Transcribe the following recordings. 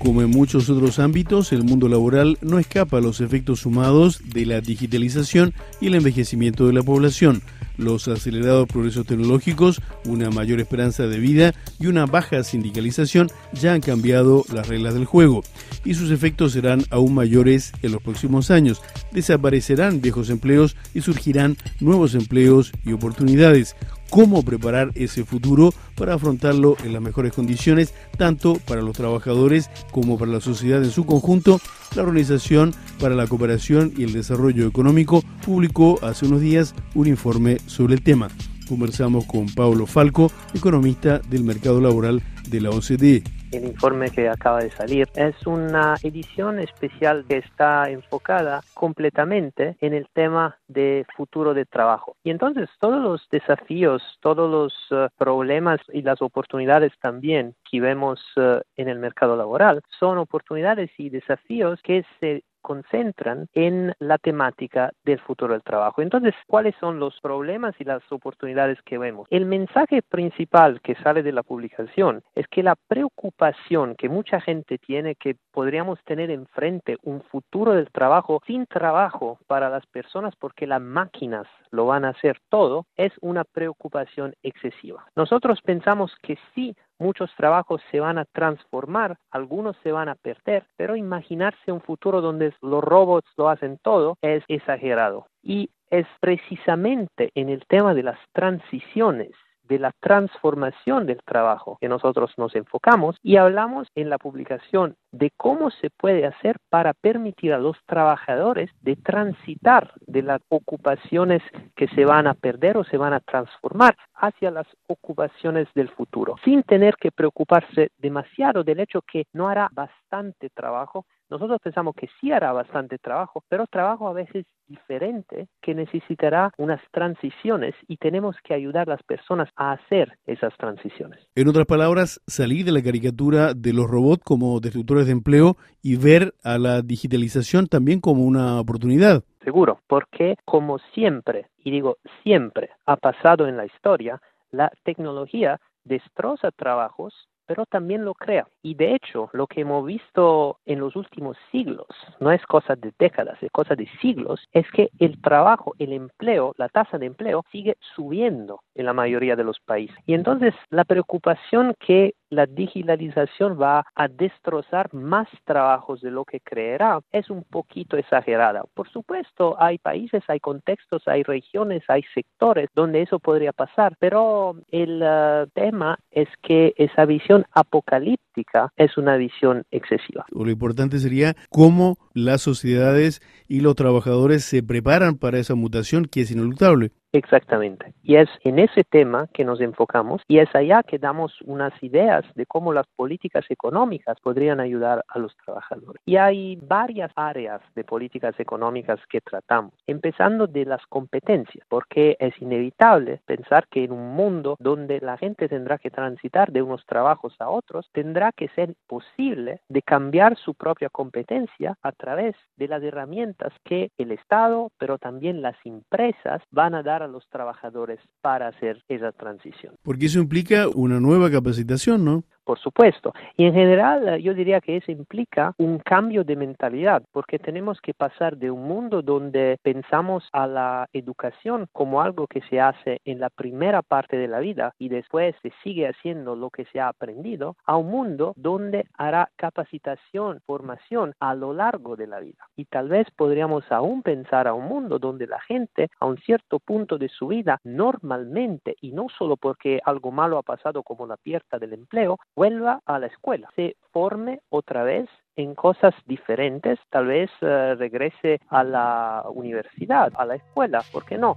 Como en muchos otros ámbitos, el mundo laboral no escapa a los efectos sumados de la digitalización y el envejecimiento de la población los acelerados progresos tecnológicos, una mayor esperanza de vida y una baja sindicalización ya han cambiado las reglas del juego y sus efectos serán aún mayores en los próximos años. Desaparecerán viejos empleos y surgirán nuevos empleos y oportunidades cómo preparar ese futuro para afrontarlo en las mejores condiciones, tanto para los trabajadores como para la sociedad en su conjunto. La Organización para la Cooperación y el Desarrollo Económico publicó hace unos días un informe sobre el tema. Conversamos con Pablo Falco, economista del mercado laboral de la OCDE el informe que acaba de salir. Es una edición especial que está enfocada completamente en el tema de futuro de trabajo. Y entonces todos los desafíos, todos los eh, problemas y las oportunidades también que vemos eh, en el mercado laboral son oportunidades y desafíos que se concentran en la temática del futuro del trabajo. Entonces, ¿cuáles son los problemas y las oportunidades que vemos? El mensaje principal que sale de la publicación es que la preocupación que mucha gente tiene que podríamos tener enfrente un futuro del trabajo sin trabajo para las personas porque las máquinas lo van a hacer todo es una preocupación excesiva. Nosotros pensamos que sí muchos trabajos se van a transformar, algunos se van a perder, pero imaginarse un futuro donde los robots lo hacen todo es exagerado. Y es precisamente en el tema de las transiciones de la transformación del trabajo que nosotros nos enfocamos y hablamos en la publicación de cómo se puede hacer para permitir a los trabajadores de transitar de las ocupaciones que se van a perder o se van a transformar hacia las ocupaciones del futuro, sin tener que preocuparse demasiado del hecho que no hará bastante trabajo, nosotros pensamos que sí hará bastante trabajo, pero trabajo a veces diferente que necesitará unas transiciones y tenemos que ayudar a las personas a hacer esas transiciones. En otras palabras, salir de la caricatura de los robots como destructores de empleo y ver a la digitalización también como una oportunidad. Seguro, porque como siempre, y digo siempre, ha pasado en la historia, la tecnología destroza trabajos pero también lo crea. Y de hecho, lo que hemos visto en los últimos siglos, no es cosa de décadas, es cosa de siglos, es que el trabajo, el empleo, la tasa de empleo sigue subiendo en la mayoría de los países. Y entonces la preocupación que la digitalización va a destrozar más trabajos de lo que creerá es un poquito exagerada. Por supuesto, hay países, hay contextos, hay regiones, hay sectores donde eso podría pasar, pero el uh, tema es que esa visión apocalíptica es una visión excesiva. Lo importante sería cómo las sociedades y los trabajadores se preparan para esa mutación que es ineluctable. Exactamente. Y es en ese tema que nos enfocamos y es allá que damos unas ideas de cómo las políticas económicas podrían ayudar a los trabajadores. Y hay varias áreas de políticas económicas que tratamos, empezando de las competencias, porque es inevitable pensar que en un mundo donde la gente tendrá que transitar de unos trabajos a otros, tendrá que ser posible de cambiar su propia competencia a través de las herramientas que el Estado, pero también las empresas van a dar a los trabajadores para hacer esa transición. Porque eso implica una nueva capacitación, ¿no? Por supuesto. Y en general eh, yo diría que eso implica un cambio de mentalidad, porque tenemos que pasar de un mundo donde pensamos a la educación como algo que se hace en la primera parte de la vida y después se sigue haciendo lo que se ha aprendido, a un mundo donde hará capacitación, formación a lo largo de la vida. Y tal vez podríamos aún pensar a un mundo donde la gente a un cierto punto de su vida normalmente, y no solo porque algo malo ha pasado como la pierda del empleo, vuelva a la escuela, se forme otra vez en cosas diferentes, tal vez eh, regrese a la universidad, a la escuela, ¿por qué no?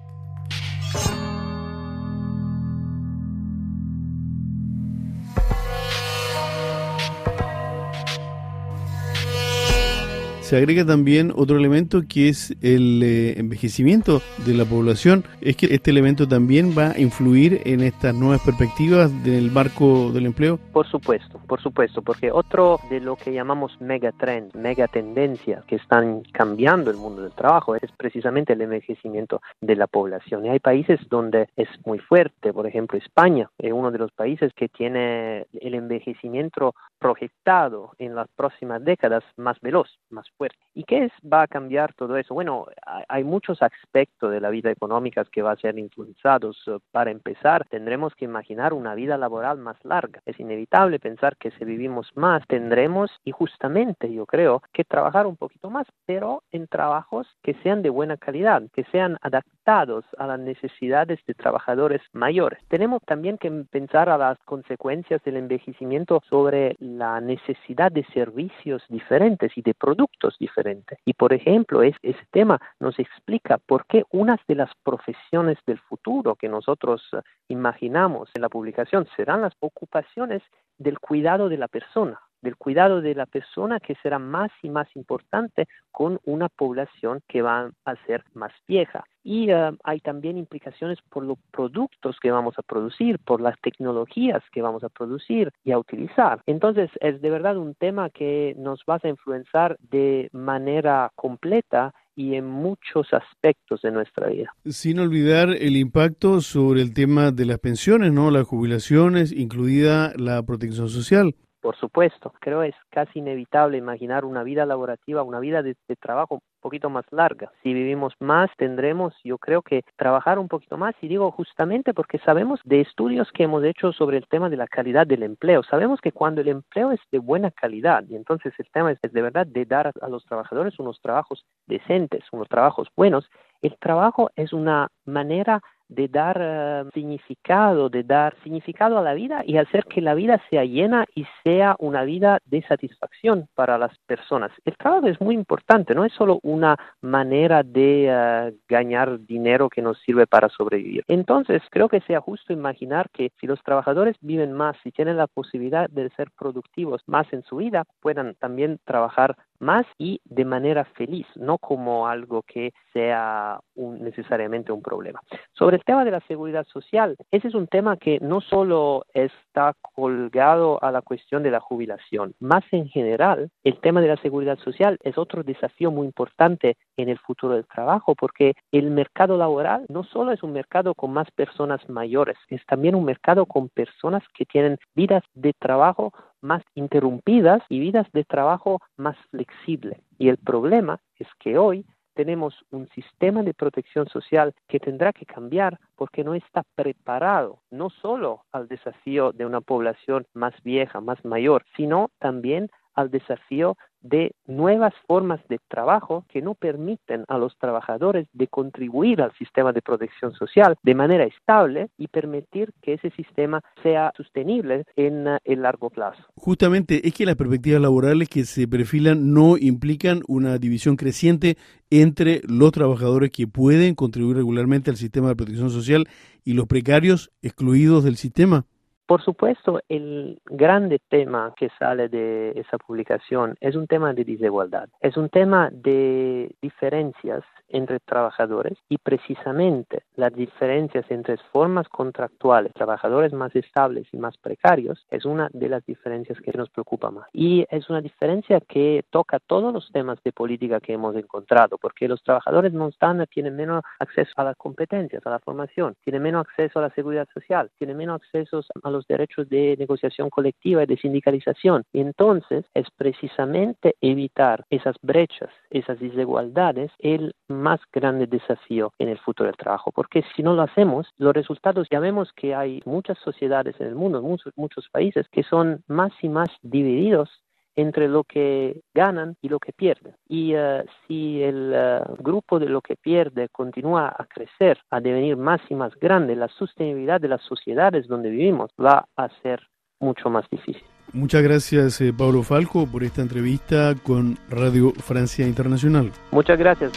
Se agrega también otro elemento que es el eh, envejecimiento de la población. ¿Es que este elemento también va a influir en estas nuevas perspectivas del marco del empleo? Por supuesto, por supuesto, porque otro de lo que llamamos megatrend, megatendencias que están cambiando el mundo del trabajo es precisamente el envejecimiento de la población. Y hay países donde es muy fuerte, por ejemplo España es uno de los países que tiene el envejecimiento proyectado en las próximas décadas más veloz, más fuerte. ¿Y qué es, va a cambiar todo eso? Bueno, hay muchos aspectos de la vida económica que van a ser influenciados. Para empezar, tendremos que imaginar una vida laboral más larga. Es inevitable pensar que si vivimos más, tendremos, y justamente yo creo, que trabajar un poquito más, pero en trabajos que sean de buena calidad, que sean adaptados a las necesidades de trabajadores mayores. Tenemos también que pensar a las consecuencias del envejecimiento sobre la necesidad de servicios diferentes y de productos diferentes. Y por ejemplo, es, ese tema nos explica por qué unas de las profesiones del futuro que nosotros eh, imaginamos en la publicación serán las ocupaciones del cuidado de la persona, del cuidado de la persona que será más y más importante con una población que va a ser más vieja. Y eh, hay también implicaciones por los productos que vamos a producir, por las tecnologías que vamos a producir y a utilizar. Entonces, es de verdad un tema que nos va a influenciar de manera completa y en muchos aspectos de nuestra vida. Sin olvidar el impacto sobre el tema de las pensiones, ¿no? Las jubilaciones, incluida la protección social. Por supuesto, creo es casi inevitable imaginar una vida laborativa, una vida de, trabajo un poquito más larga. Si vivimos más, tendremos, yo creo que trabajar un poquito más, y digo justamente porque sabemos de estudios que hemos hecho sobre el tema de la calidad del empleo. Sabemos que cuando el empleo es de buena calidad, y entonces el tema es de verdad de dar a los trabajadores unos trabajos decentes, unos trabajos buenos, el trabajo es una manera de dar eh, significado, de dar significado a la vida y hacer que la vida sea llena y sea una vida de satisfacción para las personas. El trabajo es muy importante, no es solo una manera de eh, ganar dinero que nos sirve para sobrevivir. Entonces, creo que sea justo imaginar que si los trabajadores viven más y tienen la posibilidad de ser productivos más en su vida, puedan también trabajar más y de manera feliz, no como algo que sea necesariamente un problema. Sobre el tema de la seguridad social, ese es un tema que no solo está colgado a la cuestión de la jubilación, más en general, el tema de la seguridad social es otro desafío muy importante en el futuro del trabajo, porque el mercado laboral no solo es un mercado con más personas mayores, es también un mercado con personas que tienen vidas de trabajo más interrumpidas y vidas de trabajo más flexibles. Y el problema es que hoy tenemos un sistema de protección social que tendrá que cambiar porque no está preparado no solo al desafío de una población más vieja, más mayor, sino también al desafío de nuevas formas de trabajo que no permiten a los trabajadores de contribuir al sistema de protección social de manera estable y permitir que ese sistema sea sostenible en el largo plazo. Justamente es que las perspectivas laborales que se perfilan no implican una división creciente entre los trabajadores que pueden contribuir regularmente al sistema de protección social y los precarios excluidos del sistema. Por supuesto, el grande tema que sale de esa publicación es un tema de desigualdad, es un tema de diferencias entre trabajadores y precisamente las diferencias entre formas contractuales, trabajadores más estables y más precarios, es una de las diferencias que nos preocupa más. Y es una diferencia que toca todos los temas de política que hemos encontrado, porque los trabajadores no están, tienen menos acceso a las competencias, a la formación, tienen menos acceso a la seguridad social, tienen menos acceso a los derechos de negociación colectiva y de sindicalización. Entonces es precisamente evitar esas brechas, esas desigualdades, el más grande desafío en el futuro del trabajo, porque si no lo hacemos, los resultados ya vemos que hay muchas sociedades en el mundo, muchos, muchos países que son más y más divididos entre lo que ganan y lo que pierden. Y eh, si el eh, grupo de lo que pierde continúa a crecer, a devenir más y más grande, la sostenibilidad de las sociedades donde vivimos va a ser mucho más difícil. Muchas gracias, eh, Pablo Falco, por esta entrevista con Radio Francia Internacional. Muchas gracias.